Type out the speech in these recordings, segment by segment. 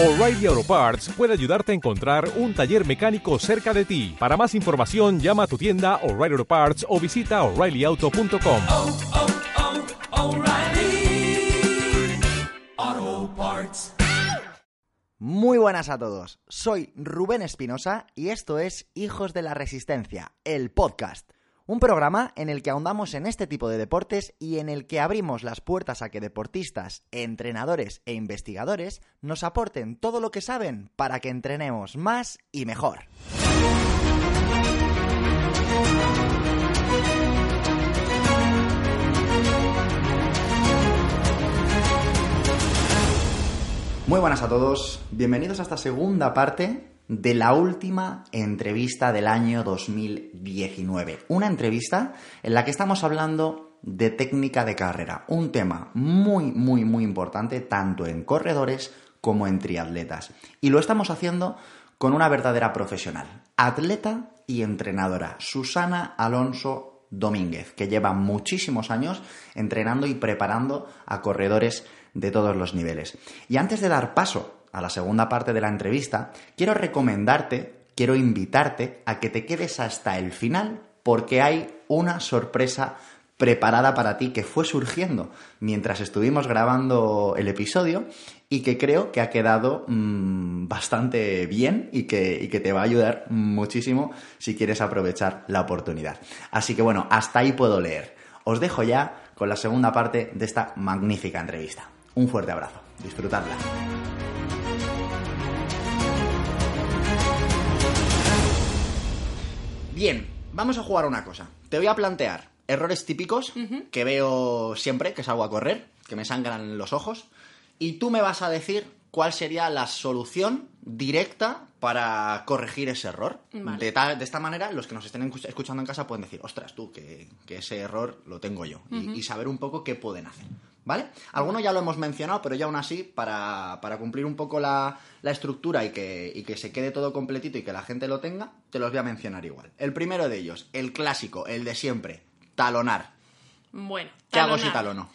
O'Reilly Auto Parts puede ayudarte a encontrar un taller mecánico cerca de ti. Para más información, llama a tu tienda O'Reilly Auto Parts o visita oreillyauto.com. oh, oh, O'Reilly Auto Parts. Muy buenas a todos, soy Rubén Espinosa y esto es Hijos de la Resistencia, el podcast. Un programa en el que ahondamos en este tipo de deportes y en el que abrimos las puertas a que deportistas, entrenadores e investigadores nos aporten todo lo que saben para que entrenemos más y mejor. Muy buenas a todos, bienvenidos a esta segunda parte de la última entrevista del año 2019. Una entrevista en la que estamos hablando de técnica de carrera, un tema muy, muy, muy importante tanto en corredores como en triatletas. Y lo estamos haciendo con una verdadera profesional, atleta y entrenadora, Susana Alonso Domínguez, que lleva muchísimos años entrenando y preparando a corredores de todos los niveles. Y antes de dar paso a la segunda parte de la entrevista, quiero recomendarte, quiero invitarte a que te quedes hasta el final porque hay una sorpresa preparada para ti que fue surgiendo mientras estuvimos grabando el episodio y que creo que ha quedado mmm, bastante bien y que, y que te va a ayudar muchísimo si quieres aprovechar la oportunidad. Así que bueno, hasta ahí puedo leer. Os dejo ya con la segunda parte de esta magnífica entrevista. Un fuerte abrazo. Disfrutadla. Bien, vamos a jugar una cosa. Te voy a plantear errores típicos que veo siempre que salgo a correr, que me sangran los ojos, y tú me vas a decir cuál sería la solución directa para corregir ese error. Vale. De, tal- de esta manera, los que nos estén escu- escuchando en casa pueden decir, ostras, tú, que, que ese error lo tengo yo, y, y saber un poco qué pueden hacer. ¿Vale? Algunos ya lo hemos mencionado, pero ya aún así, para, para cumplir un poco la, la estructura y que, y que se quede todo completito y que la gente lo tenga, te los voy a mencionar igual. El primero de ellos, el clásico, el de siempre, talonar. Bueno, ¿Qué hago si talonar. talono?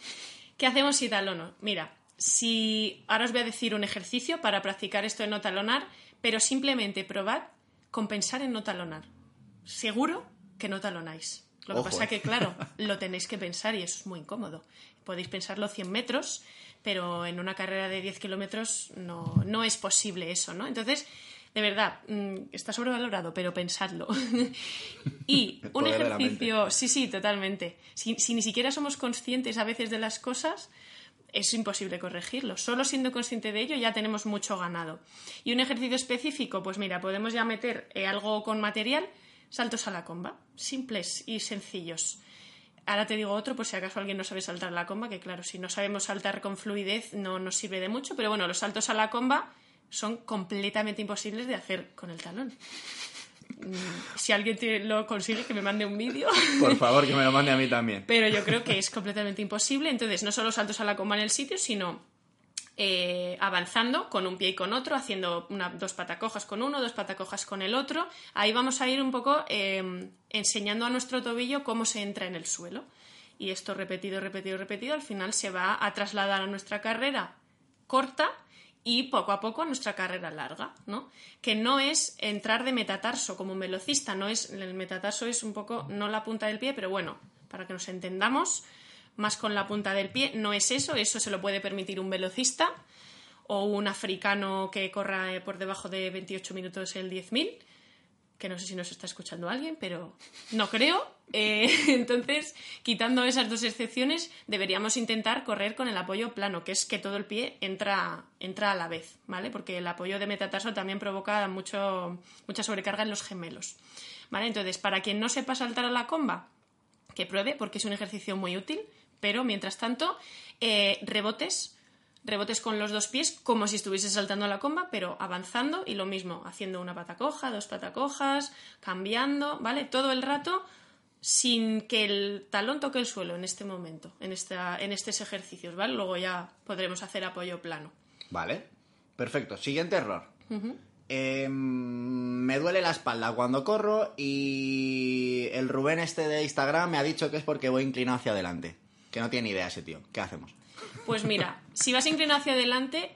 ¿Qué hacemos si talono? Mira, si ahora os voy a decir un ejercicio para practicar esto de no talonar, pero simplemente probad con pensar en no talonar. Seguro que no talonáis. Lo que pasa eh. que, claro, lo tenéis que pensar y eso es muy incómodo. Podéis pensarlo 100 metros, pero en una carrera de 10 kilómetros no, no es posible eso, ¿no? Entonces, de verdad, mm, está sobrevalorado, pero pensadlo. y un ejercicio, sí, sí, totalmente. Si, si ni siquiera somos conscientes a veces de las cosas, es imposible corregirlo. Solo siendo consciente de ello ya tenemos mucho ganado. Y un ejercicio específico, pues mira, podemos ya meter eh, algo con material, saltos a la comba, simples y sencillos. Ahora te digo otro, por si acaso alguien no sabe saltar la comba, que claro, si no sabemos saltar con fluidez no nos sirve de mucho, pero bueno, los saltos a la comba son completamente imposibles de hacer con el talón. Mm, Si alguien te- lo consigue, que me mande un vídeo. Por favor, que me lo mande a mí también. Pero yo creo que es completamente imposible. Entonces, no solo saltos a la comba en el sitio, sino eh, avanzando con un pie y con otro, haciendo dos patacojas con uno, dos patacojas con el otro. Ahí vamos a ir un poco eh, enseñando a nuestro tobillo cómo se entra en el suelo. Y esto repetido, repetido, repetido, al final se va a trasladar a nuestra carrera corta y poco a poco a nuestra carrera larga, ¿no? Que no es entrar de metatarso como un velocista, no es el metatarso es un poco no la punta del pie, pero bueno, para que nos entendamos, más con la punta del pie, no es eso, eso se lo puede permitir un velocista o un africano que corra eh, por debajo de 28 minutos el 10.000, que no sé si nos está escuchando alguien, pero no creo. Eh, entonces, quitando esas dos excepciones, deberíamos intentar correr con el apoyo plano, que es que todo el pie entra, entra a la vez, ¿vale? Porque el apoyo de metatarso también provoca mucho, mucha sobrecarga en los gemelos, ¿vale? Entonces, para quien no sepa saltar a la comba, que pruebe, porque es un ejercicio muy útil, pero mientras tanto, eh, rebotes, rebotes con los dos pies, como si estuviese saltando la comba, pero avanzando y lo mismo, haciendo una pata coja, dos patacojas, cambiando, ¿vale? Todo el rato sin que el talón toque el suelo en este momento, en, esta, en estos ejercicios, ¿vale? Luego ya podremos hacer apoyo plano. Vale. Perfecto. Siguiente error. Eh, me duele la espalda cuando corro y el Rubén este de Instagram me ha dicho que es porque voy inclinado hacia adelante. Que no tiene idea ese tío. ¿Qué hacemos? Pues mira, si vas inclinado hacia adelante,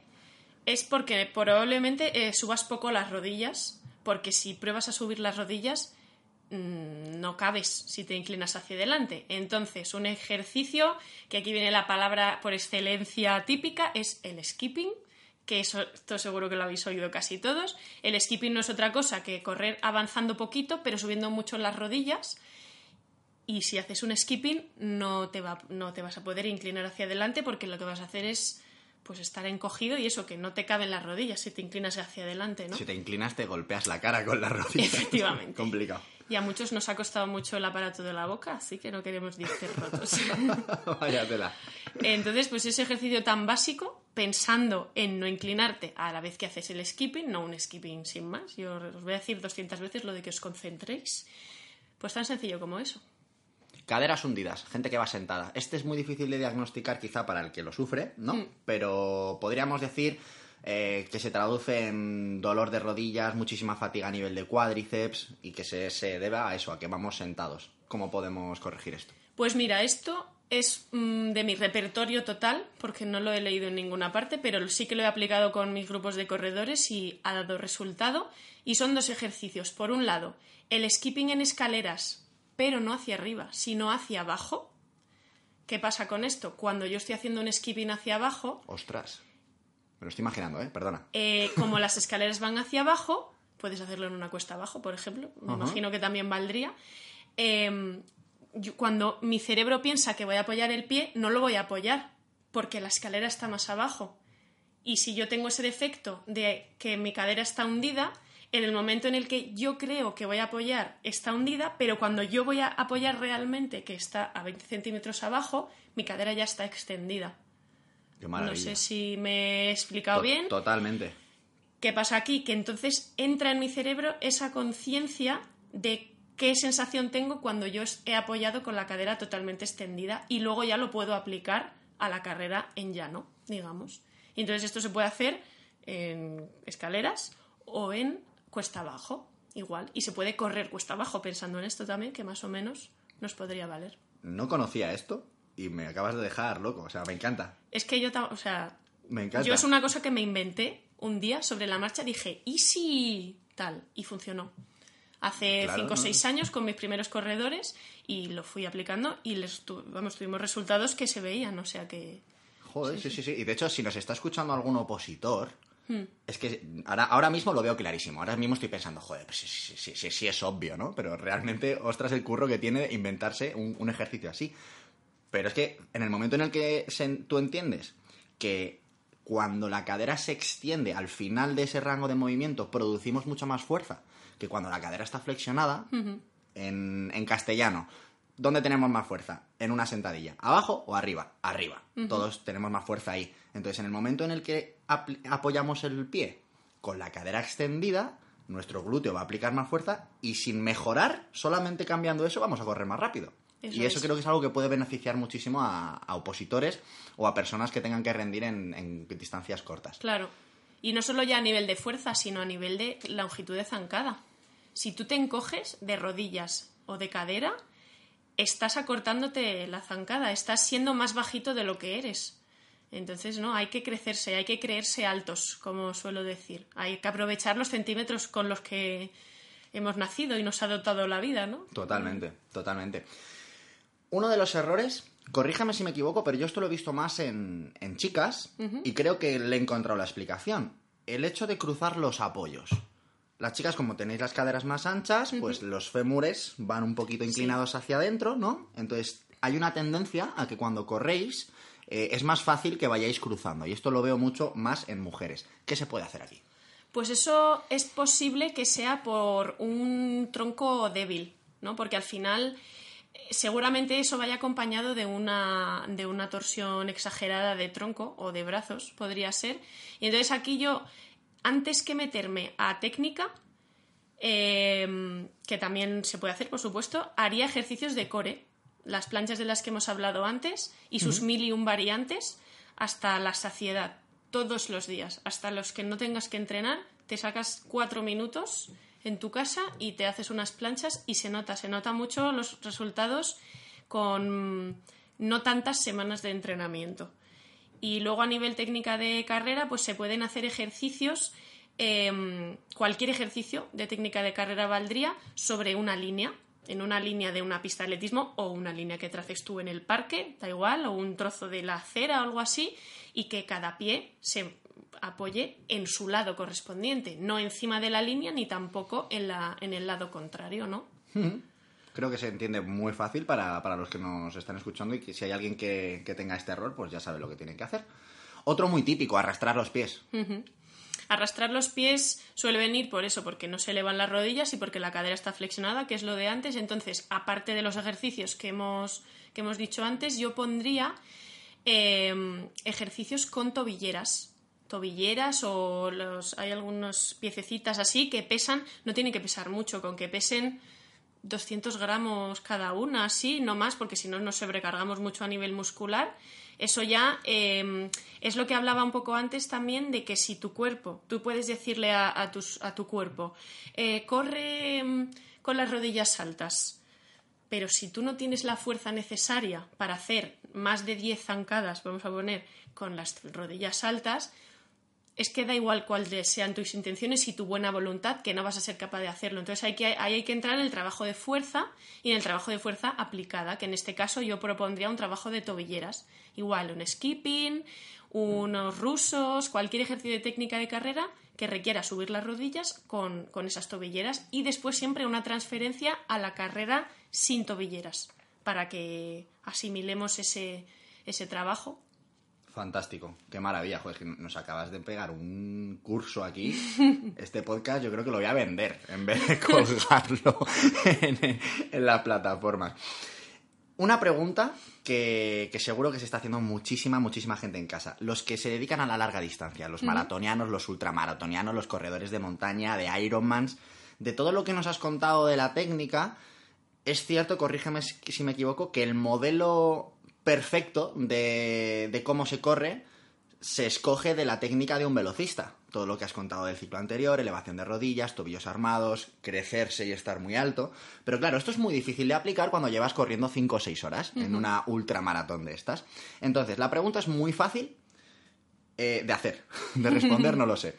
es porque probablemente eh, subas poco las rodillas, porque si pruebas a subir las rodillas, mm, no cabes si te inclinas hacia adelante. Entonces, un ejercicio, que aquí viene la palabra por excelencia típica, es el skipping, que eso, esto seguro que lo habéis oído casi todos. El skipping no es otra cosa que correr avanzando poquito, pero subiendo mucho las rodillas. Y si haces un skipping, no te, va, no te vas a poder inclinar hacia adelante porque lo que vas a hacer es pues estar encogido y eso, que no te caben las rodillas si te inclinas hacia adelante, ¿no? Si te inclinas, te golpeas la cara con las rodillas. Efectivamente. Complicado. Y a muchos nos ha costado mucho el aparato de la boca, así que no queremos dientes rotos. Vaya tela. Entonces, pues ese ejercicio tan básico, pensando en no inclinarte a la vez que haces el skipping, no un skipping sin más. Yo os voy a decir 200 veces lo de que os concentréis. Pues tan sencillo como eso. Caderas hundidas, gente que va sentada. Este es muy difícil de diagnosticar quizá para el que lo sufre, ¿no? Mm. Pero podríamos decir eh, que se traduce en dolor de rodillas, muchísima fatiga a nivel de cuádriceps y que se, se deba a eso, a que vamos sentados. ¿Cómo podemos corregir esto? Pues mira, esto es mm, de mi repertorio total, porque no lo he leído en ninguna parte, pero sí que lo he aplicado con mis grupos de corredores y ha dado resultado. Y son dos ejercicios. Por un lado, el skipping en escaleras, pero no hacia arriba, sino hacia abajo. ¿Qué pasa con esto? Cuando yo estoy haciendo un skipping hacia abajo, Ostras. Me lo estoy imaginando, ¿eh? Perdona. eh, como las escaleras van hacia abajo, puedes hacerlo en una cuesta abajo, por ejemplo, me imagino que también valdría. eh, yo- cuando mi cerebro piensa que voy a apoyar el pie, no lo voy a apoyar, porque la escalera está más abajo. Y si yo tengo ese defecto de que mi cadera está hundida, en el momento en el que yo creo que voy a apoyar está hundida, pero cuando yo voy a apoyar realmente, que está a 20 centímetros abajo, mi cadera ya está extendida. Qué No sé si me he explicado To- bien. Totalmente. ¿Qué pasa aquí? Que entonces entra en mi cerebro esa conciencia de qué sensación tengo cuando yo he apoyado con la cadera totalmente extendida y luego ya lo puedo aplicar a la carrera en llano, digamos. Y entonces esto se puede hacer en escaleras o en cuesta abajo, igual. Y se puede correr cuesta abajo pensando en esto también, que más o menos nos podría valer. No conocía esto y me acabas de dejar loco. O sea, me encanta. Es que yo, o sea, Me encanta. Yo es una cosa que me inventé un día sobre la marcha, dije, ¿y si tal? Y funcionó. Hace Claro, 5 o ¿no? 6 años con mis primeros corredores y lo fui aplicando y les tu- vamos, tuvimos resultados que se veían, o sea que... Joder, sí, sí, sí. Y de hecho, si nos está escuchando algún opositor, Hmm. es que ahora, ahora mismo lo veo clarísimo. Ahora mismo estoy pensando, joder, pues sí, sí, sí, es obvio, ¿no? Pero realmente, ostras, el curro que tiene inventarse un, un ejercicio así. Pero es que en el momento en el que se- tú entiendes que cuando la cadera se extiende al final de ese rango de movimiento, producimos mucha más fuerza que cuando la cadera está flexionada, en, en castellano, ¿dónde tenemos más fuerza? En una sentadilla. ¿Abajo o arriba? Arriba. Todos tenemos más fuerza ahí. Entonces, en el momento en el que apoyamos el pie con la cadera extendida, nuestro glúteo va a aplicar más fuerza y sin mejorar, solamente cambiando eso, vamos a correr más rápido. Eso y eso es. creo que es algo que puede beneficiar muchísimo a, a opositores o a personas que tengan que rendir en, en distancias cortas. Claro. Y no solo ya a nivel de fuerza, sino a nivel de longitud de zancada. Si tú te encoges de rodillas o de cadera, estás acortándote la zancada, estás siendo más bajito de lo que eres. Entonces, no, hay que crecerse, hay que creerse altos, como suelo decir. Hay que aprovechar los centímetros con los que hemos nacido y nos ha dotado la vida, ¿no? Totalmente, totalmente. Uno de los errores, corríjame si me equivoco, pero yo esto lo he visto más en, en chicas y creo que le he encontrado la explicación. El hecho de cruzar los apoyos. Las chicas, como tenéis las caderas más anchas, pues los fémures van un poquito inclinados hacia adentro, ¿no? Entonces hay una tendencia a que cuando corréis eh, es más fácil que vayáis cruzando. Y esto lo veo mucho más en mujeres. ¿Qué se puede hacer aquí? Pues eso es posible que sea por un tronco débil, ¿no? Porque al final eh, seguramente eso vaya acompañado de una, de una torsión exagerada de tronco o de brazos, podría ser. Y entonces aquí yo, antes que meterme a técnica, eh, que también se puede hacer, por supuesto, haría ejercicios de core, las planchas de las que hemos hablado antes y sus mil y un variantes hasta la saciedad, todos los días, hasta los que no tengas que entrenar, te sacas cuatro minutos en tu casa y te haces unas planchas y se nota, se nota mucho los resultados con no tantas semanas de entrenamiento. Y luego a nivel técnica de carrera, pues se pueden hacer ejercicios, em, cualquier ejercicio de técnica de carrera valdría sobre una línea, en una línea de una pista de atletismo o una línea que traces tú en el parque, da igual, o un trozo de la acera o algo así, y que cada pie se apoye en su lado correspondiente, no encima de la línea ni tampoco en, la, en el lado contrario, ¿no? Creo que se entiende muy fácil para, para los que nos están escuchando y que si hay alguien que, que tenga este error, pues ya sabe lo que tiene que hacer. Otro muy típico, arrastrar los pies. Arrastrar los pies suele venir por eso, porque no se elevan las rodillas y porque la cadera está flexionada, que es lo de antes. Entonces, aparte de los ejercicios que hemos, que hemos dicho antes, yo pondría eh, ejercicios con tobilleras. Tobilleras o los, hay algunas piececitas así que pesan, no tienen que pesar mucho, con que pesen 200 gramos cada una, así, no más, porque si no nos sobrecargamos mucho a nivel muscular. Eso ya eh, es lo que hablaba un poco antes también de que si tu cuerpo, tú puedes decirle a, tus- a tu cuerpo, eh, corre mm, con las rodillas altas, pero si tú no tienes la fuerza necesaria para hacer más de 10 zancadas, vamos a poner, con las rodillas altas, es que da igual cuáles sean tus intenciones y tu buena voluntad, que no vas a ser capaz de hacerlo. Entonces hay que, ahí hay que entrar en el trabajo de fuerza y en el trabajo de fuerza aplicada, que en este caso yo propondría un trabajo de tobilleras. Igual un skipping, unos rusos, cualquier ejercicio de técnica de carrera que requiera subir las rodillas con, con esas tobilleras y después siempre una transferencia a la carrera sin tobilleras para que asimilemos ese, ese trabajo. Fantástico, qué maravilla, joder, que nos acabas de pegar un curso aquí. Este podcast yo creo que lo voy a vender en vez de colgarlo en, en las plataformas. Una pregunta que, que seguro que se está haciendo muchísima, muchísima gente en casa. Los que se dedican a la larga distancia, los maratonianos, los ultramaratonianos, los corredores de montaña, de Ironmans, de todo lo que nos has contado de la técnica, es cierto, corrígeme si me equivoco, que el modelo perfecto de, de cómo se corre se escoge de la técnica de un velocista. Todo lo que has contado del ciclo anterior, elevación de rodillas, tobillos armados, crecerse y estar muy alto. Pero claro, esto es muy difícil de aplicar cuando llevas corriendo 5 o 6 horas en una ultramaratón de estas. Entonces, la pregunta es muy fácil eh, de hacer, de responder no lo sé.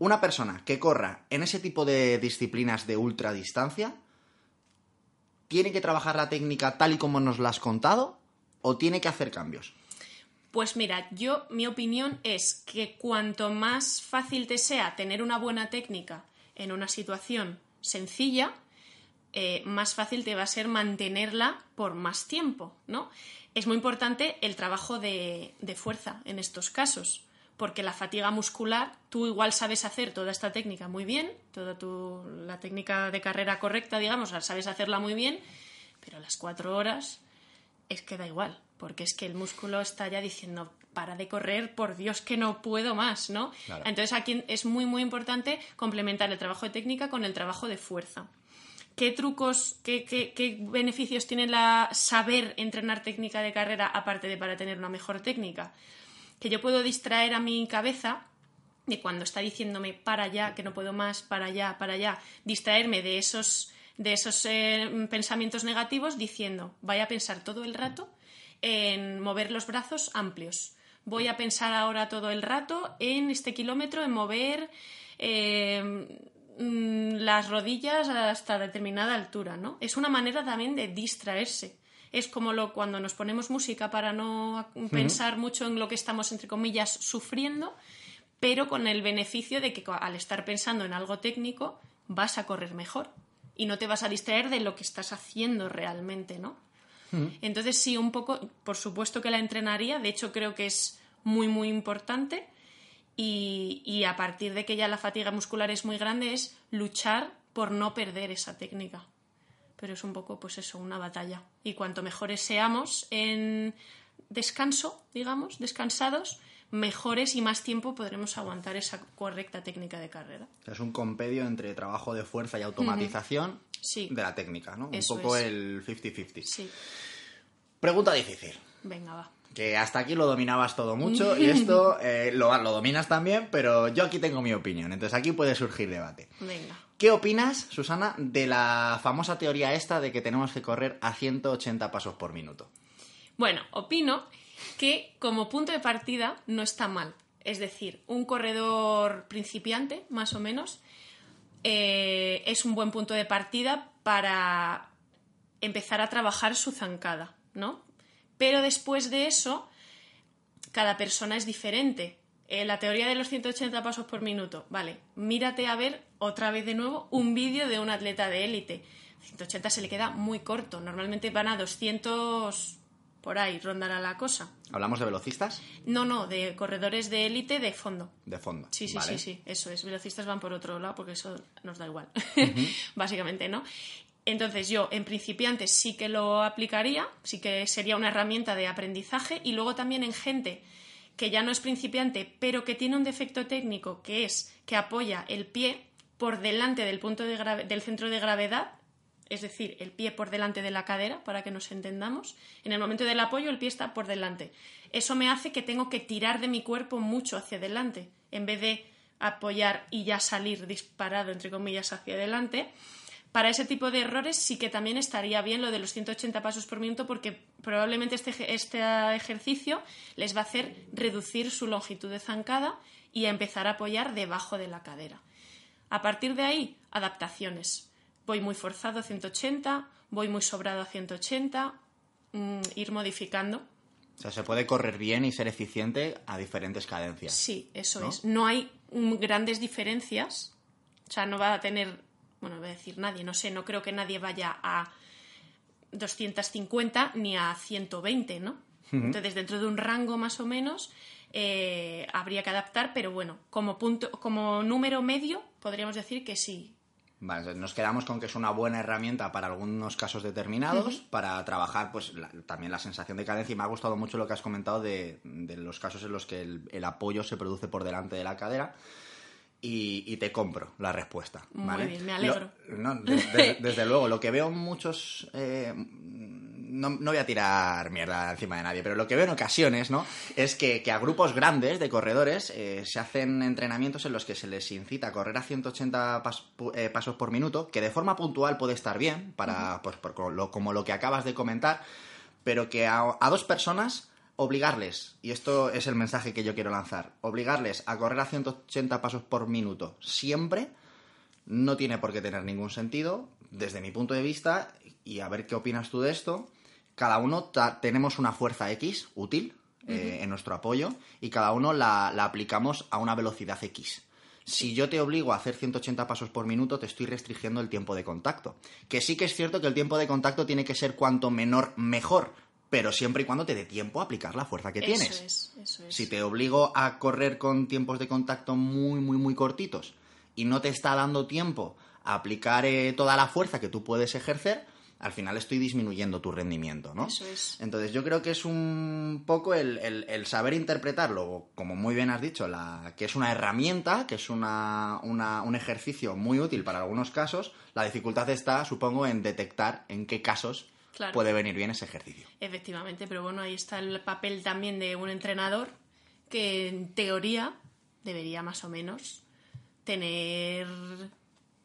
Una persona que corra en ese tipo de disciplinas de ultradistancia, ¿tiene que trabajar la técnica tal y como nos la has contado o tiene que hacer cambios? Pues mira, yo mi opinión es que cuanto más fácil te sea tener una buena técnica en una situación sencilla, eh, más fácil te va a ser mantenerla por más tiempo, ¿no? Es muy importante el trabajo de, de fuerza en estos casos, porque la fatiga muscular, tú igual sabes hacer toda esta técnica muy bien, toda tu, la técnica de carrera correcta, digamos, sabes hacerla muy bien, pero a las cuatro horas es que da igual, porque es que el músculo está ya diciendo, para de correr, por Dios que no puedo más, ¿no? Claro. Entonces aquí es muy, muy importante complementar el trabajo de técnica con el trabajo de fuerza. ¿Qué trucos, qué, qué- qué beneficios tiene la saber entrenar técnica de carrera aparte de para tener una mejor técnica? Que yo puedo distraer a mi cabeza de cuando está diciéndome para allá, que no puedo más, para allá, para allá, distraerme de esos, de esos eh, pensamientos negativos diciendo, vaya a pensar todo el rato en mover los brazos amplios. Voy a pensar ahora todo el rato en este kilómetro, en mover eh, mm, las rodillas hasta determinada altura, ¿no? Es una manera también de distraerse. Es como lo, cuando nos ponemos música para no pensar mucho en lo que estamos, entre comillas, sufriendo, pero con el beneficio de que al estar pensando en algo técnico vas a correr mejor y no te vas a distraer de lo que estás haciendo realmente, ¿no? Entonces sí, un poco, por supuesto que la entrenaría, de hecho creo que es muy, muy importante y, y a partir de que ya la fatiga muscular es muy grande es luchar por no perder esa técnica. Pero es un poco, pues eso, una batalla. Y cuanto mejores seamos en descanso, digamos, descansados, mejores y más tiempo podremos aguantar esa correcta técnica de carrera. Es un compendio entre trabajo de fuerza y automatización Sí. de la técnica, ¿no? Eso un poco es. el 50-50. Sí, Pregunta difícil. venga, va. Que hasta aquí lo dominabas todo mucho y esto eh, lo, lo dominas también, pero yo aquí tengo mi opinión. Entonces aquí puede surgir debate. Venga. ¿Qué opinas, Susana, de la famosa teoría esta de que tenemos que correr a 180 pasos por minuto? Bueno, opino que como punto de partida no está mal. Es decir, un corredor principiante, más o menos, eh, es un buen punto de partida para empezar a trabajar su zancada, ¿no? Pero después de eso, cada persona es diferente. Eh, la teoría de los 180 pasos por minuto, vale, mírate a ver otra vez de nuevo un vídeo de un atleta de élite. 180 se le queda muy corto, normalmente van a 200 por ahí, rondará la cosa. ¿Hablamos de velocistas? No, no, de corredores de élite de fondo. De fondo. Sí, sí, ¿vale? sí, sí, eso es. Velocistas van por otro lado porque eso nos da igual, básicamente, ¿no? Entonces yo, en principiantes, sí que lo aplicaría, sí que sería una herramienta de aprendizaje y luego también en gente que ya no es principiante, pero que tiene un defecto técnico que es que apoya el pie por delante del punto de del centro de gravedad, es decir, el pie por delante de la cadera, para que nos entendamos. En el momento del apoyo, el pie está por delante. Eso me hace que tengo que tirar de mi cuerpo mucho hacia adelante, en vez de apoyar y ya salir disparado, entre comillas, hacia adelante. Para ese tipo de errores sí que también estaría bien lo de los 180 pasos por minuto porque probablemente este, este ejercicio les va a hacer reducir su longitud de zancada y empezar a apoyar debajo de la cadera. A partir de ahí, adaptaciones. Voy muy forzado a 180, voy muy sobrado a 180, mm, ir modificando. O sea, se puede correr bien y ser eficiente a diferentes cadencias. Sí, eso ¿No? es. No hay mm, grandes diferencias. O sea, no va a tener, bueno, voy a decir nadie, no sé, no creo que nadie vaya a 250 ni a 120, ¿no? Entonces, dentro de un rango más o menos, eh, habría que adaptar, pero bueno, como punto, como número medio, podríamos decir que sí. Vale, nos quedamos con que es una buena herramienta para algunos casos determinados, para trabajar pues la- también la sensación de cadencia. Y me ha gustado mucho lo que has comentado de, de los casos en los que el, el apoyo se produce por delante de la cadera. Y, y te compro la respuesta. Muy ¿vale? bien, me alegro. Lo- no, de- de- desde luego, lo que veo muchos. eh, no, no voy a tirar mierda encima de nadie, pero lo que veo en ocasiones, ¿no? Es que, que a grupos grandes de corredores eh, se hacen entrenamientos en los que se les incita a correr a 180 pas- pu- eh, pasos por minuto, que de forma puntual puede estar bien, para, pues, por co- lo- como lo que acabas de comentar, pero que a, a dos personas obligarles, y esto es el mensaje que yo quiero lanzar, obligarles a correr a 180 pasos por minuto siempre no tiene por qué tener ningún sentido desde mi punto de vista y a ver qué opinas tú de esto. Cada uno tenemos una fuerza X útil eh, en nuestro apoyo y cada uno la, la aplicamos a una velocidad X. Si yo te obligo a hacer 180 pasos por minuto, te estoy restringiendo el tiempo de contacto. Que sí que es cierto que el tiempo de contacto tiene que ser cuanto menor, mejor, pero siempre y cuando te dé tiempo a aplicar la fuerza que eso tienes. es, eso es. Si te obligo a correr con tiempos de contacto muy, muy, muy cortitos y no te está dando tiempo a aplicar eh, toda la fuerza que tú puedes ejercer, al final estoy disminuyendo tu rendimiento, ¿no? Eso es. Entonces yo creo que es un poco el, el- el saber interpretarlo, como muy bien has dicho, la, que es una herramienta, que es una, una- un ejercicio muy útil para algunos casos. La dificultad está, supongo, en detectar en qué casos Claro. puede venir bien ese ejercicio. Efectivamente, pero bueno, ahí está el papel también de un entrenador que en teoría debería más o menos tener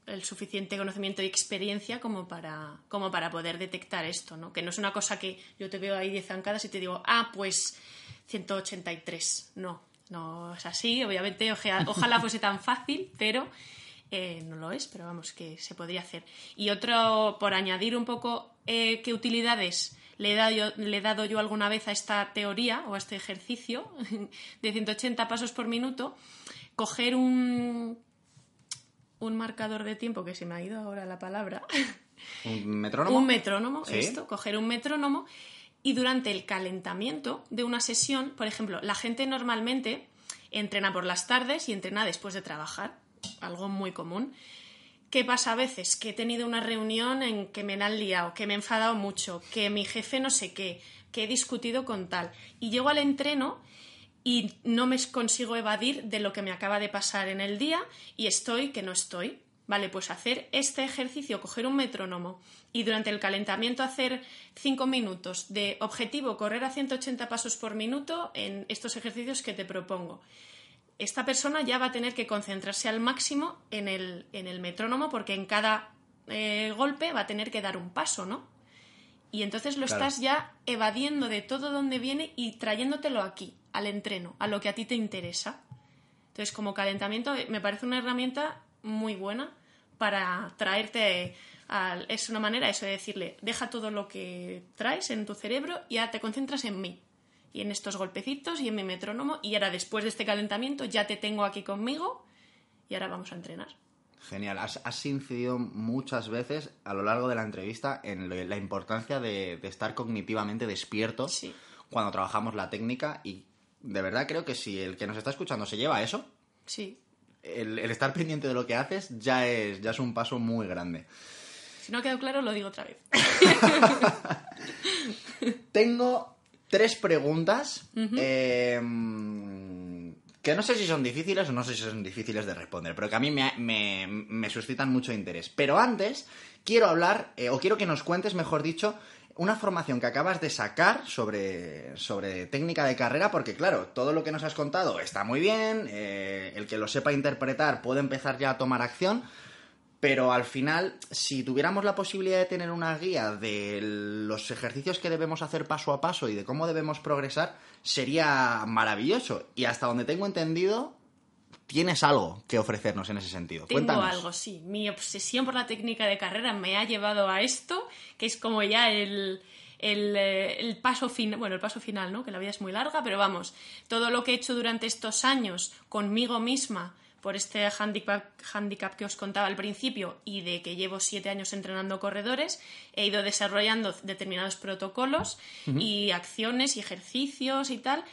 el suficiente conocimiento y experiencia como para, como para poder detectar esto, ¿no? Que no es una cosa que yo te veo ahí 10 zancadas y te digo, ah, pues 183. No, no es así, obviamente, ojalá fuese tan fácil, pero eh, no lo es, pero vamos, que se podría hacer. Y otro, por añadir un poco eh, qué utilidades le he, dado yo, le he dado yo alguna vez a esta teoría o a este ejercicio de 180 pasos por minuto, coger un, un marcador de tiempo, que se me ha ido ahora la palabra, ¿Un metrónomo? un metrónomo, Sí. esto, coger un metrónomo y durante el calentamiento de una sesión, por ejemplo, la gente normalmente entrena por las tardes y entrena después de trabajar, algo muy común. ¿Qué pasa a veces? Que he tenido una reunión en que me han liado, que me he enfadado mucho, que mi jefe no sé qué, que he discutido con tal. Y llego al entreno y no me consigo evadir de lo que me acaba de pasar en el día y estoy que no estoy. Vale, pues hacer este ejercicio, coger un metrónomo y durante el calentamiento hacer 5 minutos de objetivo correr a 180 pasos por minuto en estos ejercicios que te propongo. Esta persona ya va a tener que concentrarse al máximo en el, en el metrónomo porque en cada eh, golpe va a tener que dar un paso, ¿no? Y entonces lo Claro. estás ya evadiendo de todo donde viene y trayéndotelo aquí, al entreno, a lo que a ti te interesa. Entonces, como calentamiento, eh, me parece una herramienta muy buena para traerte al... Es una manera eso de decirle, deja todo lo que traes en tu cerebro y ahora te concentras en mí. Y en estos golpecitos y en mi metrónomo. Y ahora, después de este calentamiento, ya te tengo aquí conmigo y ahora vamos a entrenar. Genial, has, has incidido muchas veces a lo largo de la entrevista en la importancia de, de estar cognitivamente despierto Sí. cuando trabajamos la técnica y de verdad creo que si el que nos está escuchando se lleva eso, Sí. el, el estar pendiente de lo que haces ya es, ya es un paso muy grande. Si no ha quedado claro, lo digo otra vez. Tengo tres preguntas eh, que no sé si son difíciles o no sé si son difíciles de responder, pero que a mí me, me- suscitan mucho interés. Pero antes quiero hablar, eh, o quiero que nos cuentes, mejor dicho, una formación que acabas de sacar sobre, sobre técnica de carrera, porque claro, todo lo que nos has contado está muy bien, eh, el que lo sepa interpretar puede empezar ya a tomar acción, pero al final, si tuviéramos la posibilidad de tener una guía de los ejercicios que debemos hacer paso a paso y de cómo debemos progresar, sería maravilloso. Y hasta donde tengo entendido, tienes algo que ofrecernos en ese sentido. Tengo Cuéntanos. algo, sí. Mi obsesión por la técnica de carrera me ha llevado a esto, que es como ya el, el, eh, el paso final, bueno, el paso final, ¿no? Que la vida es muy larga, pero vamos, todo lo que he hecho durante estos años conmigo misma por este handicap, handicap que os contaba al principio y de que llevo siete años entrenando corredores, he ido desarrollando determinados protocolos y acciones y ejercicios y tal,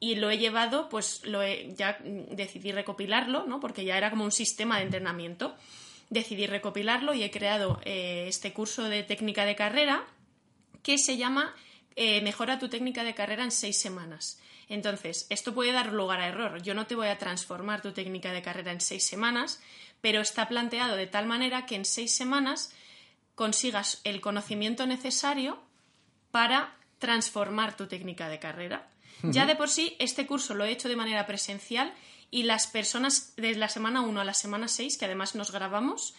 y lo he llevado, pues lo he, ya decidí recopilarlo, ¿no? Porque ya era como un sistema de entrenamiento. Decidí recopilarlo y he creado eh, este curso de técnica de carrera que se llama eh, Mejora tu técnica de carrera en seis semanas. Entonces, esto puede dar lugar a error. Yo no te voy a transformar tu técnica de carrera en seis semanas, pero está planteado de tal manera que en seis semanas consigas el conocimiento necesario para transformar tu técnica de carrera. Ya de por sí, este curso lo he hecho de manera presencial y las personas desde la semana 1 a la semana 6, que además nos grabamos,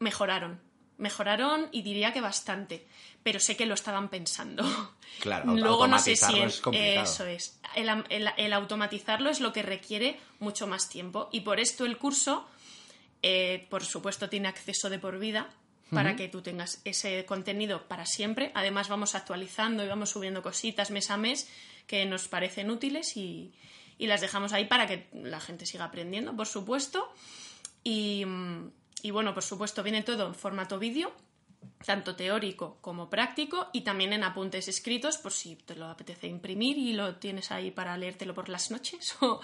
mejoraron. Mejoraron y diría que bastante, pero sé que lo estaban pensando. Claro, Luego no sé si es complicado. eso es. El- el automatizarlo es lo que requiere mucho más tiempo y por esto el curso, eh, por supuesto, tiene acceso de por vida para que tú tengas ese contenido para siempre. Además vamos actualizando y vamos subiendo cositas mes a mes que nos parecen útiles y, y las dejamos ahí para que la gente siga aprendiendo, por supuesto. Y, mm, y bueno, por supuesto, viene todo en formato vídeo, tanto teórico como práctico, y también en apuntes escritos, por si te lo apetece imprimir y lo tienes ahí para leértelo por las noches o,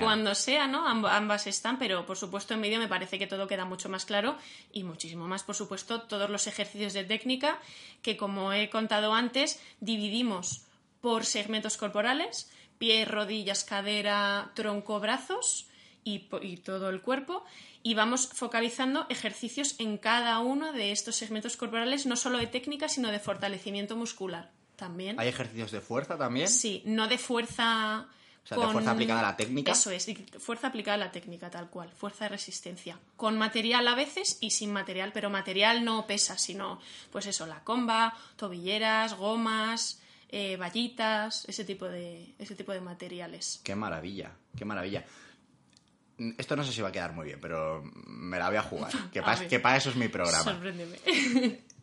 cuando sea, ¿no? Amb- ambas están, pero por supuesto en vídeo me parece que todo queda mucho más claro y muchísimo más, por supuesto, todos los ejercicios de técnica que, como he contado antes, dividimos por segmentos corporales, pies, rodillas, cadera, tronco, brazos y, todo el cuerpo. Y vamos focalizando ejercicios en cada uno de estos segmentos corporales, no solo de técnica, sino de fortalecimiento muscular también. ¿Hay ejercicios de fuerza también? Sí, no de fuerza. O sea, de fuerza aplicada a la técnica. Eso es, fuerza aplicada a la técnica, tal cual. Fuerza de resistencia. Con material a veces y sin material, pero material no pesa, sino, pues eso, la comba, tobilleras, gomas, eh, vallitas, ese tipo de, ese tipo de materiales. Qué maravilla, qué maravilla. Mm, Esto no sé si va a quedar muy bien, pero me la voy a jugar. Que para que pa eso es mi programa. Sorpréndeme.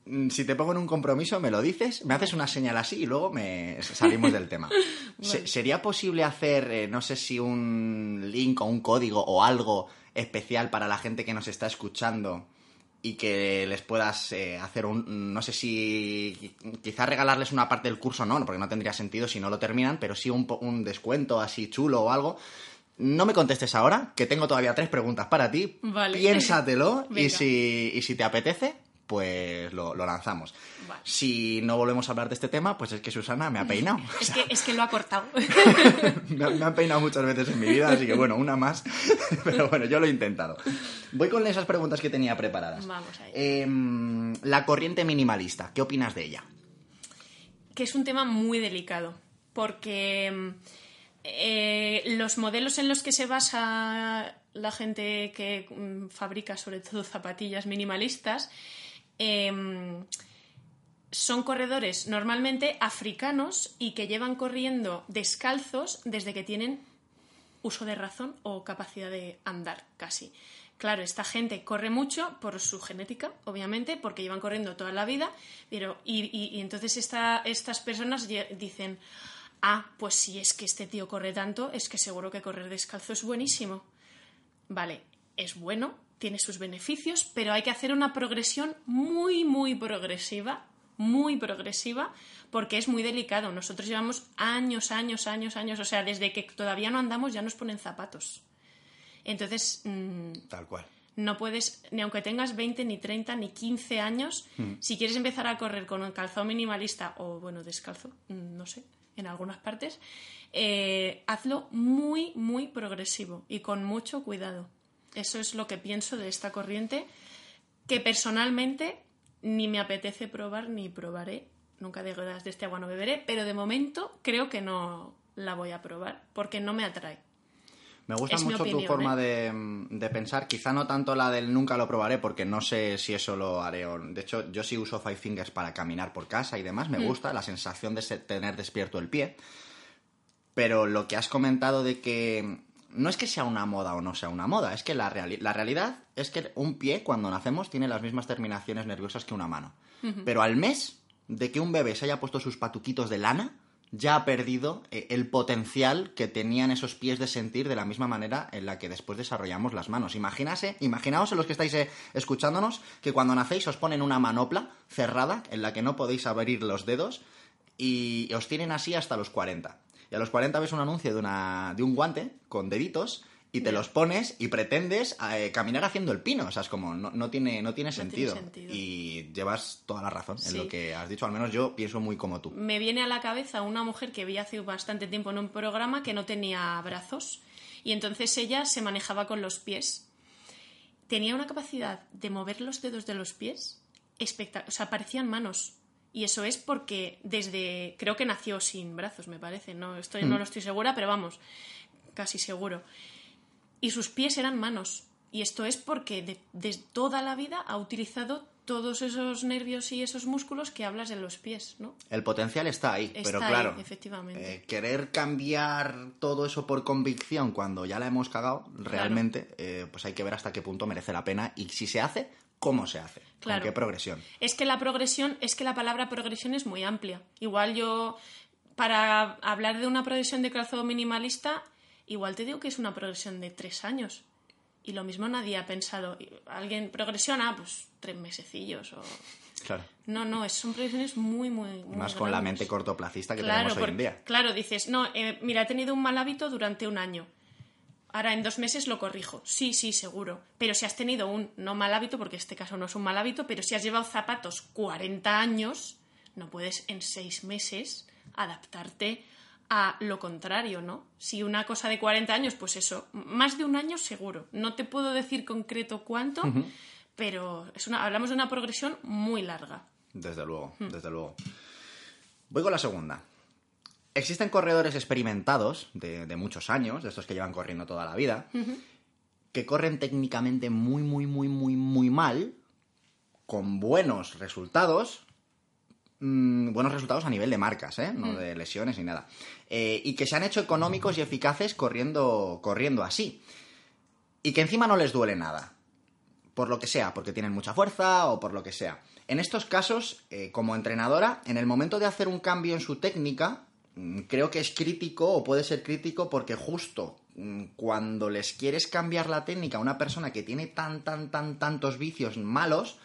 Mm, Si te pongo en un compromiso, me lo dices, me haces una señal así y luego me salimos del tema. Se- ¿Sería posible hacer, eh, no sé si un link o un código o algo especial para la gente que nos está escuchando y que les puedas eh, hacer un, no sé si quizás regalarles una parte del curso, no, porque no tendría sentido si no lo terminan, pero sí un, un descuento así chulo o algo. No me contestes ahora, que tengo todavía tres preguntas para ti. Vale. Piénsatelo y si, y si te apetece, pues lo, lo lanzamos. Vale. Si no volvemos a hablar de este tema, pues es que Susana me ha peinado. Es que, es que lo ha cortado. me, ha- me han peinado muchas veces en mi vida, así que bueno, una más. Pero bueno, yo lo he intentado. Voy con esas preguntas que tenía preparadas. Vamos a ello. Em, la corriente minimalista, ¿qué opinas de ella? que es un tema muy delicado, porque mm, eh, los modelos en los que se basa la gente que mm, fabrica sobre todo zapatillas minimalistas em, son corredores normalmente africanos y que llevan corriendo descalzos desde que tienen uso de razón o capacidad de andar casi. Claro, esta gente corre mucho por su genética, obviamente, porque llevan corriendo toda la vida, pero y, entonces esta- estas personas dicen, ah, pues si es que este tío corre tanto, es que seguro que correr descalzo es buenísimo. Vale, es bueno, tiene sus beneficios, pero hay que hacer una progresión muy, muy progresiva, muy progresiva, porque es muy delicado. Nosotros llevamos años, años, años, años, o sea, desde que todavía no andamos ya nos ponen zapatos. Entonces, mm, Tal cual. no puedes, ni aunque tengas 20, ni 30, ni 15 años, si quieres empezar a correr con un calzado minimalista o, bueno, descalzo, mm, no sé, en algunas partes, eh, hazlo muy, muy progresivo y con mucho cuidado. Eso es lo que pienso de esta corriente, que personalmente ni me apetece probar ni probaré. Nunca digo de este agua no beberé, pero de momento creo que no la voy a probar porque no me atrae. Me gusta Es mucho tu forma ¿eh? de, de pensar, quizá no tanto la del nunca lo probaré, porque no sé si eso lo haré. o- De hecho, yo sí uso Five Fingers para caminar por casa y demás, me Mm. gusta la sensación de tener despierto el pie. Pero lo que has comentado de que no es que sea una moda o no sea una moda, es que la, reali- la realidad es que un pie cuando nacemos tiene las mismas terminaciones nerviosas que una mano. Pero al mes de que un bebé se haya puesto sus patuquitos de lana, ya ha perdido eh, el potencial que tenían esos pies de sentir de la misma manera en la que después desarrollamos las manos. Imagínase, imaginaos los que estáis eh, escuchándonos que cuando nacéis os ponen una manopla cerrada en la que no podéis abrir los dedos y os tienen así hasta los 40. Y a los 40 ves un anuncio de, una, de un guante con deditos y te los pones y pretendes eh, caminar haciendo el pino. O sea, es como, no, no tiene, no tiene, No tiene sentido. Y llevas toda la razón en lo que has dicho. Al menos yo pienso muy como tú. Me viene a la cabeza una mujer que vi hace bastante tiempo en un programa que no tenía brazos y entonces ella se manejaba con los pies. Tenía una capacidad de mover los dedos de los pies espectacular, o sea, parecían manos. Y eso es porque desde, creo que nació sin brazos, me parece, no, estoy, no lo estoy segura, pero vamos, casi seguro. Y sus pies eran manos. Y esto es porque de, de toda la vida ha utilizado todos esos nervios y esos músculos que hablas de los pies, ¿no? El potencial está ahí, Está pero ahí, claro, efectivamente. eh, querer cambiar todo eso por convicción cuando ya la hemos cagado, realmente, eh, pues hay que ver hasta qué punto merece la pena y si se hace, cómo se hace, Claro. con qué progresión. Es que la progresión, es que la palabra progresión es muy amplia. Igual yo, para hablar de una progresión de calzado minimalista, igual te digo que es una progresión de tres años. Y lo mismo nadie ha pensado, alguien progresiona, pues tres mesecillos o... Claro. No, no, son progresiones muy, muy... muy Más con la mente cortoplacista que Claro, tenemos hoy en día. claro, dices, no, eh, mira, he tenido un mal hábito durante un año. Ahora en dos meses lo corrijo. Sí, sí, seguro. Pero si has tenido un no mal hábito, porque este caso no es un mal hábito, pero si has llevado zapatos 40 años, no puedes en seis meses adaptarte a lo contrario, ¿no? Si una cosa de 40 años, pues eso, más de un año seguro. No te puedo decir concreto cuánto, pero es una, hablamos de una progresión muy larga. Desde luego, Hmm. desde luego. Voy con la segunda. Existen corredores experimentados de, de muchos años, de estos que llevan corriendo toda la vida, que corren técnicamente muy, muy, muy, muy, muy mal, con buenos resultados, mm, buenos resultados a nivel de marcas, ¿eh? no de lesiones ni nada, Eh, y que se han hecho económicos y eficaces corriendo, corriendo así, y que encima no les duele nada por lo que sea, porque tienen mucha fuerza o por lo que sea. En estos casos, eh, como entrenadora, en el momento de hacer un cambio en su técnica, mm, creo que es crítico o puede ser crítico porque justo mm, cuando les quieres cambiar la técnica a una persona que tiene tan, tan, tan, tantos vicios malos,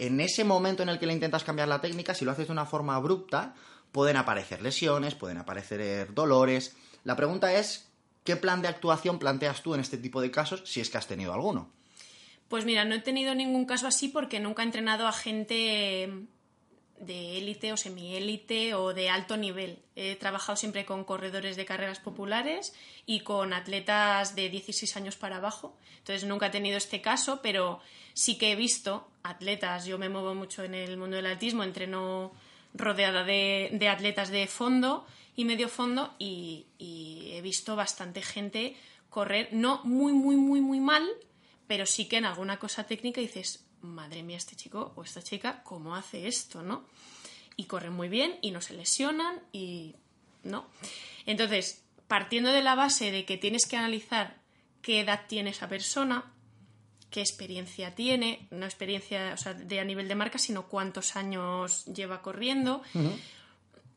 en ese momento en el que le intentas cambiar la técnica, si lo haces de una forma abrupta, pueden aparecer lesiones, pueden aparecer eh, dolores. La pregunta es, ¿qué plan de actuación planteas tú en este tipo de casos si es que has tenido alguno? Pues mira, no he tenido ningún caso así porque nunca he entrenado a gente de élite o semiélite o de alto nivel. He trabajado siempre con corredores de carreras populares y con atletas de 16 años para abajo. Entonces nunca he tenido este caso, pero sí que he visto atletas. Yo me muevo mucho en el mundo del atletismo, entreno rodeada de, de atletas de fondo y medio fondo y, y he visto bastante gente correr, no muy, muy, muy, muy mal, pero sí que en alguna cosa técnica dices, madre mía, este chico o esta chica, ¿cómo hace esto, no? y corren muy bien y no se lesionan y no. Entonces, partiendo de la base de que tienes que analizar qué edad tiene esa persona, qué experiencia tiene, no experiencia o sea, de a nivel de marca, sino cuántos años lleva corriendo,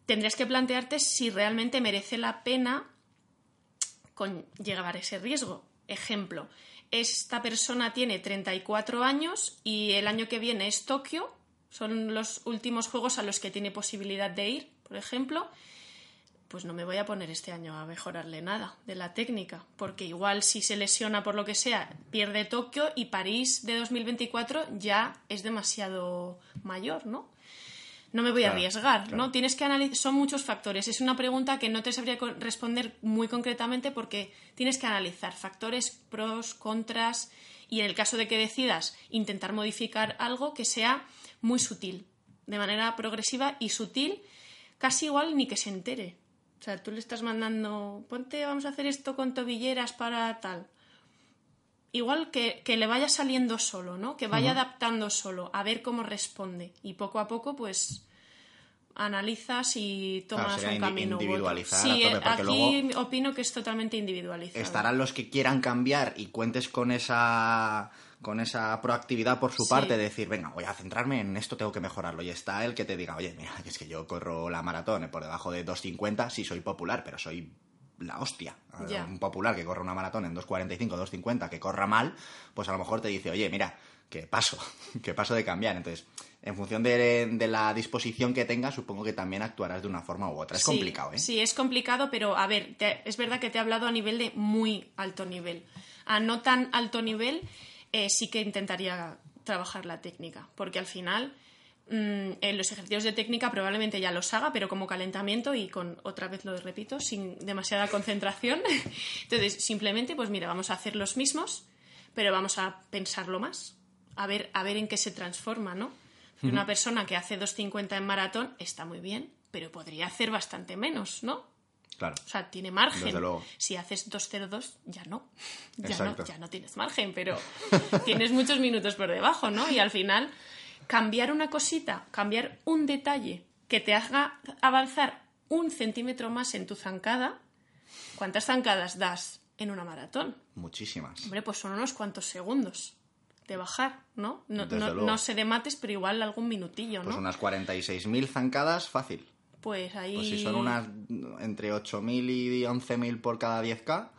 tendrías que plantearte si realmente merece la pena con llevar ese riesgo. Ejemplo, esta persona tiene 34 años y el año que viene es Tokio, son los últimos juegos a los que tiene posibilidad de ir, por ejemplo, pues no me voy a poner este año a mejorarle nada de la técnica, porque igual si se lesiona por lo que sea, pierde Tokio y París de 2024 ya es demasiado mayor, ¿no? No me voy a arriesgar, claro. ¿no? Tienes que analizar, son muchos factores. Es una pregunta que no te sabría responder muy concretamente porque tienes que analizar factores, pros, contras y en el caso de que decidas intentar modificar algo que sea muy sutil, de manera progresiva y sutil, casi igual ni que se entere. O sea, tú le estás mandando, ponte, vamos a hacer esto con tobilleras para tal. Igual que, que le vaya saliendo solo, ¿no? Que vaya adaptando solo, a ver cómo responde. Y poco a poco, pues, analizas y tomas un camino. individualizar a Sí, tope, porque aquí opino que es totalmente individualizado. Estarán los que quieran cambiar y cuentes con esa con esa proactividad por su Sí. parte de decir, venga, voy a centrarme en esto, tengo que mejorarlo. Y está el que te diga, oye, mira, que es que yo corro la maratón por debajo de 2.50, sí soy popular, pero soy la hostia. Ya. Un popular que corre una maratón en 2.45, 2.50, que corra mal, pues a lo mejor te dice, oye, mira, que paso, que paso de cambiar. Entonces, en función de, de la disposición que tengas, supongo que también actuarás de una forma u otra. Es Sí, complicado, ¿eh? Sí, es complicado, pero a ver, te- es verdad que te he hablado a nivel de muy alto nivel. A no tan alto nivel, eh, sí que intentaría trabajar la técnica, porque al final en los ejercicios de técnica probablemente ya los haga, pero como calentamiento y con, otra vez lo repito, sin demasiada concentración. Entonces, simplemente, pues mira, vamos a hacer los mismos, pero vamos a pensarlo más, a ver, a ver en qué se transforma, ¿no? Una persona que hace 2.50 en maratón está muy bien, pero podría hacer bastante menos, ¿no? Claro. O sea, tiene margen. Si haces 2.02, ya no. Ya Exacto. no, ya no tienes margen, pero tienes muchos minutos por debajo, ¿no? Y al final, cambiar una cosita, cambiar un detalle que te haga avanzar un centímetro más en tu zancada, ¿cuántas zancadas das en una maratón? Muchísimas. Hombre, pues son unos cuantos segundos de bajar, ¿no? No, no, no sé de mates, pero igual algún minutillo, ¿no? Pues unas 46.000 zancadas, fácil. Pues ahí... Pues si son unas entre 8.000 y 11.000 por cada 10k,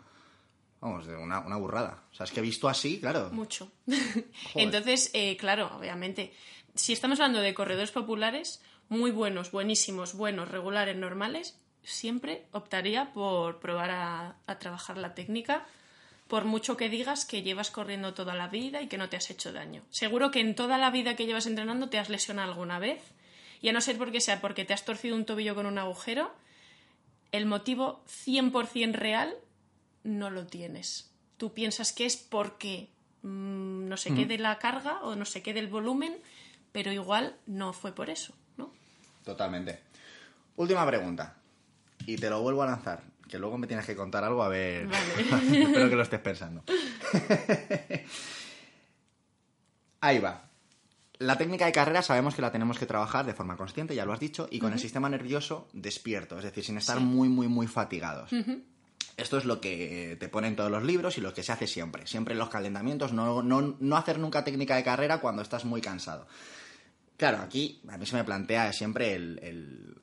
vamos, de una, una burrada. O sea, es que visto así, claro. Mucho. Entonces, eh, claro, obviamente, si estamos hablando de corredores populares, muy buenos, buenísimos, buenos, regulares, normales, siempre optaría por probar a, a trabajar la técnica, por mucho que digas que llevas corriendo toda la vida y que no te has hecho daño. Seguro que en toda la vida que llevas entrenando te has lesionado alguna vez, y a no ser porque sea porque te has torcido un tobillo con un agujero, el motivo 100% real no lo tienes. Tú piensas que es porque mm, no sé qué de la carga o no sé qué del volumen, pero igual no fue por eso, ¿no? Totalmente. Última pregunta. Y te lo vuelvo a lanzar. Que luego me tienes que contar algo a ver. Vale. Espero que lo estés pensando. Ahí va. La técnica de carrera sabemos que la tenemos que trabajar de forma consciente, ya lo has dicho, y con el sistema nervioso despierto, es decir, sin estar Sí. muy, muy, muy fatigados. Esto es lo que te ponen todos los libros y lo que se hace siempre. Siempre en los calentamientos, no, no, no hacer nunca técnica de carrera cuando estás muy cansado. Claro, aquí a mí se me plantea siempre el,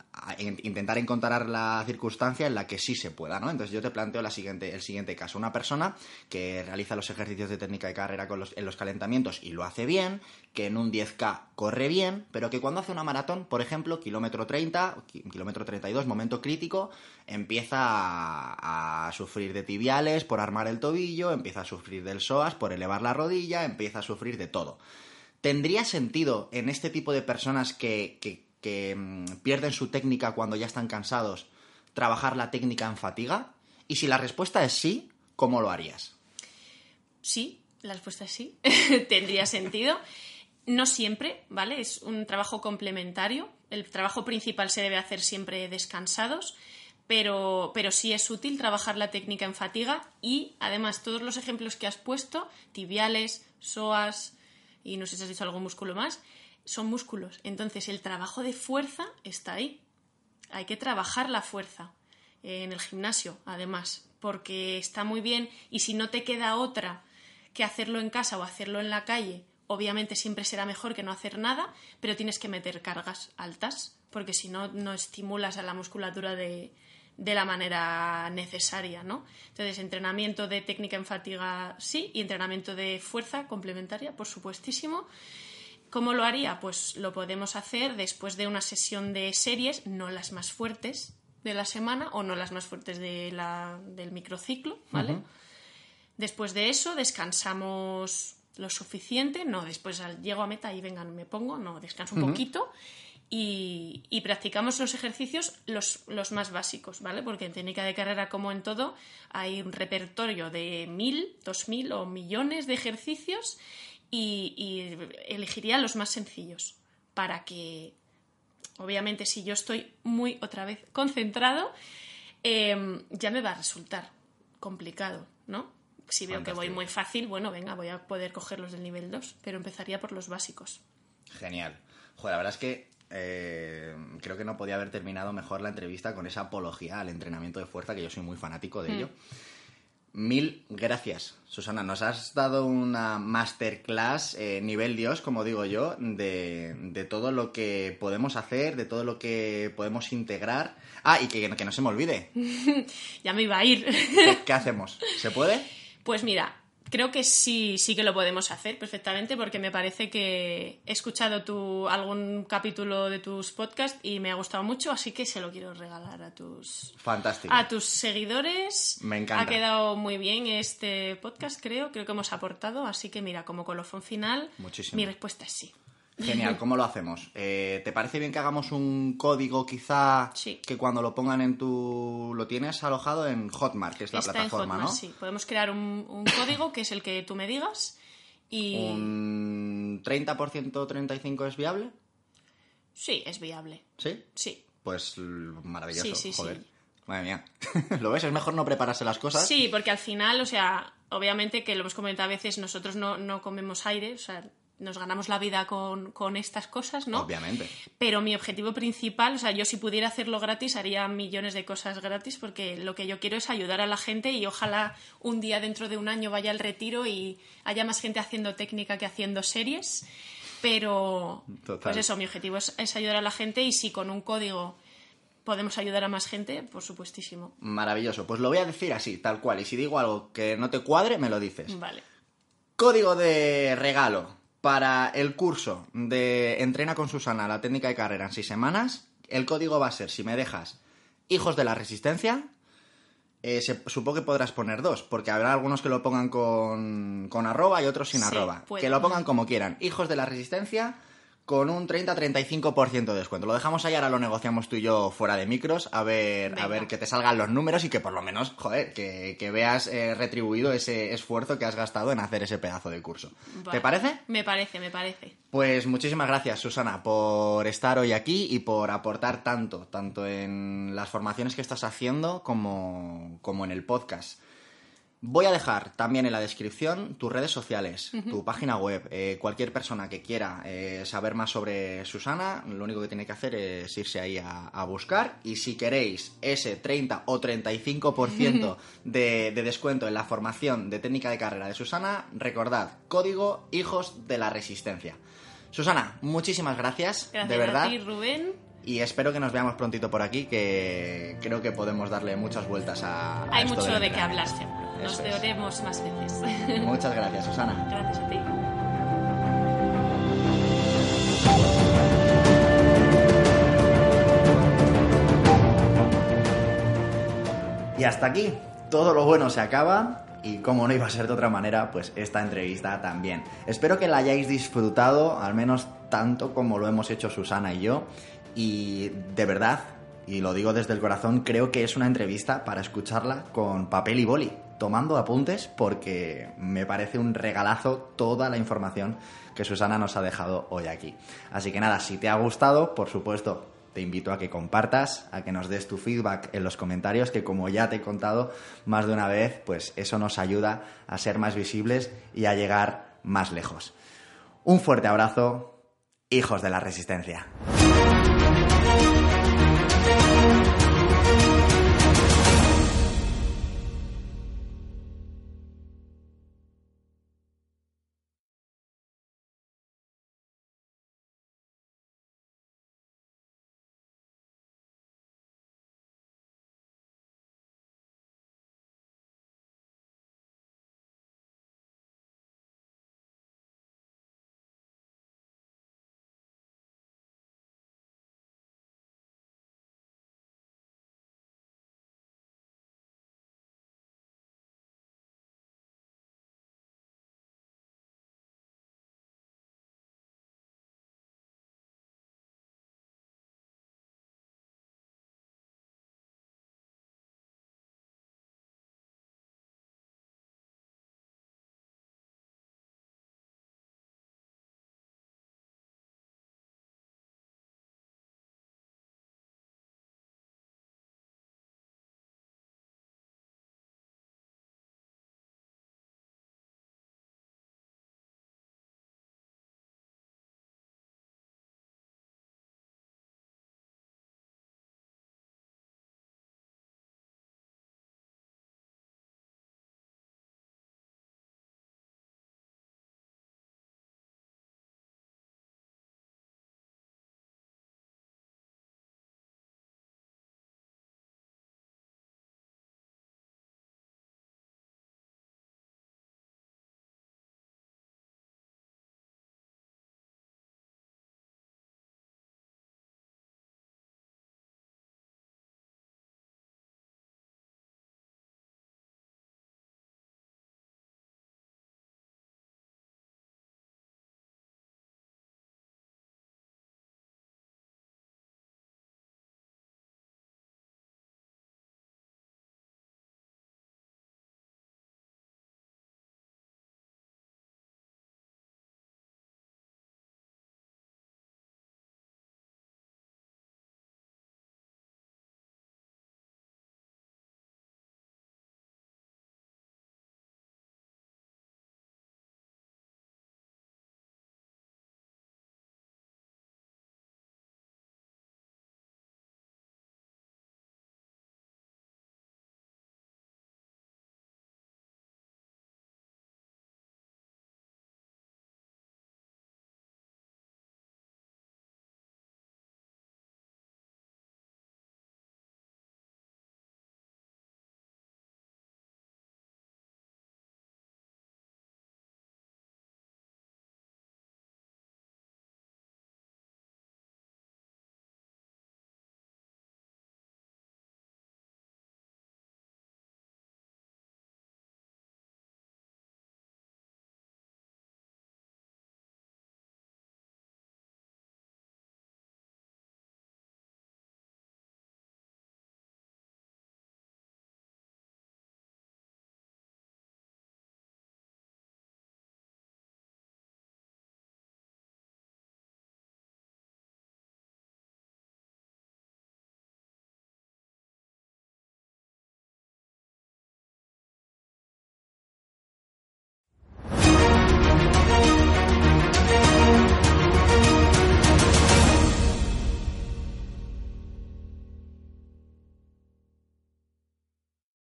intentar encontrar la circunstancia en la que sí se pueda, ¿no? Entonces yo te planteo el siguiente caso. Una persona que realiza los ejercicios de técnica de carrera en los calentamientos y lo hace bien, que en un 10K corre bien, pero que cuando hace una maratón, por ejemplo, kilómetro 30, o ki- kilómetro 32, momento crítico, empieza a, a sufrir de tibiales por armar el tobillo, empieza a sufrir del psoas por elevar la rodilla, empieza a sufrir de todo. ¿Tendría sentido en este tipo de personas que, que- mm, pierden su técnica cuando ya están cansados trabajar la técnica en fatiga? Y si la respuesta es sí, ¿cómo lo harías? Sí, la respuesta es sí. Tendría sentido. No siempre, ¿vale? Es un trabajo complementario. El trabajo principal se debe hacer siempre descansados, pero, pero sí es útil trabajar la técnica en fatiga y además todos los ejemplos que has puesto, tibiales, psoas y no sé si has dicho algún músculo más, son músculos. Entonces el trabajo de fuerza está ahí. Hay que trabajar la fuerza eh, en el gimnasio, además, porque está muy bien y si no te queda otra que hacerlo en casa o hacerlo en la calle, obviamente siempre será mejor que no hacer nada, pero tienes que meter cargas altas, porque si no, no estimulas a la musculatura de, de la manera necesaria, ¿no? Entonces, entrenamiento de técnica en fatiga sí, y entrenamiento de fuerza complementaria, por supuestísimo. ¿Cómo lo haría? Pues lo podemos hacer después de una sesión de series, no las más fuertes de la semana o no las más fuertes de la, del microciclo, ¿vale? Después de eso descansamos lo suficiente, no después al- llego a meta y vengan, me pongo, no, descanso un poquito y, y practicamos los ejercicios los, los más básicos, ¿vale? Porque en técnica de carrera, como en todo, hay un repertorio de mil, dos mil o millones de ejercicios y, y elegiría los más sencillos para que, obviamente, si yo estoy muy otra vez concentrado, eh, ya me va a resultar complicado, ¿no? Si veo que voy muy fácil, bueno, venga, voy a poder coger los del nivel 2, pero empezaría por los básicos. Genial. Joder, la verdad es que eh, creo que no podía haber terminado mejor la entrevista con esa apología al entrenamiento de fuerza, que yo soy muy fanático de ello. Mil gracias, Susana. Nos has dado una masterclass eh, nivel Dios, como digo yo, de, de todo lo que podemos hacer, de todo lo que podemos integrar. Ah, y que, que no se me olvide. Ya me iba a ir. ¿Qué, qué hacemos? ¿Se puede? Pues mira, creo que sí, sí que lo podemos hacer perfectamente porque me parece que he escuchado tu, algún capítulo de tus podcasts y me ha gustado mucho, así que se lo quiero regalar a tus, Fantástico. a tus seguidores. Me encanta. Ha quedado muy bien este podcast, creo. Creo que hemos aportado, así que mira, como colofón final, Muchísimo. mi respuesta es sí. Genial, ¿cómo lo hacemos? Eh, ¿Te parece bien que hagamos un código quizá Sí. que cuando lo pongan en tu... lo tienes alojado en Hotmart, que es la Está plataforma, en Hotmart, ¿no? sí. Podemos crear un, un código que es el que tú me digas y ¿Un 30%, 35% es viable? sí, es viable. ¿Sí? Sí. Pues maravilloso, Sí, sí, joder. sí. Madre mía. ¿Lo ves? Es mejor no prepararse las cosas. Sí, porque al final, o sea, obviamente que lo hemos comentado a veces, nosotros no, no comemos aire, o sea, nos ganamos la vida con, con estas cosas, ¿no? Obviamente. Pero mi objetivo principal, o sea, yo si pudiera hacerlo gratis, haría millones de cosas gratis, porque lo que yo quiero es ayudar a la gente y ojalá un día dentro de un año vaya al retiro y haya más gente haciendo técnica que haciendo series. Pero, Total. pues eso, mi objetivo es, es ayudar a la gente y si con un código podemos ayudar a más gente, por supuestísimo. Maravilloso. Pues lo voy a decir así, tal cual. Y si digo algo que no te cuadre, me lo dices. Vale. Código de regalo para el curso de Entrena con Susana, la técnica de carrera en seis semanas. El código va a ser, si me dejas, Hijos de la Resistencia. eh, se- supongo que podrás poner dos, porque habrá algunos que lo pongan con, con arroba y otros sin Sí, arroba. puede. Que lo pongan como quieran. Hijos de la Resistencia con un 30-35% de descuento. Lo dejamos ahí, ahora lo negociamos tú y yo fuera de micros, a ver, a ver que te salgan los números y que por lo menos, joder, que, que veas eh, retribuido ese esfuerzo que has gastado en hacer ese pedazo de curso. Vale. ¿Te parece? Me parece, me parece. Pues muchísimas gracias, Susana, por estar hoy aquí y por aportar tanto, tanto en las formaciones que estás haciendo como, como en el podcast. Voy a dejar también en la descripción tus redes sociales, tu página web. Eh, cualquier persona que quiera eh, saber más sobre Susana, lo único que tiene que hacer es irse ahí a, a buscar. Y si queréis ese 30 o 35% de, de descuento en la formación de técnica de carrera de Susana, recordad, código Hijos de la Resistencia. Susana, muchísimas gracias, Gracias de verdad. a ti, Rubén. Y espero que nos veamos prontito por aquí, que creo que podemos darle muchas vueltas a. a Hay esto mucho del de qué hablar siempre. Nos es. veremos más veces. Muchas gracias, Susana. Gracias a ti. Y hasta aquí, todo lo bueno se acaba. Y como no iba a ser de otra manera, pues esta entrevista también. Espero que la hayáis disfrutado, al menos tanto como lo hemos hecho Susana y yo. Y de verdad, y lo digo desde el corazón, creo que es una entrevista para escucharla con papel y boli, tomando apuntes, porque me parece un regalazo toda la información que Susana nos ha dejado hoy aquí. Así que nada, si te ha gustado, por supuesto, te invito a que compartas, a que nos des tu feedback en los comentarios, que como ya te he contado más de una vez, pues eso nos ayuda a ser más visibles y a llegar más lejos. Un fuerte abrazo hijos de la resistencia.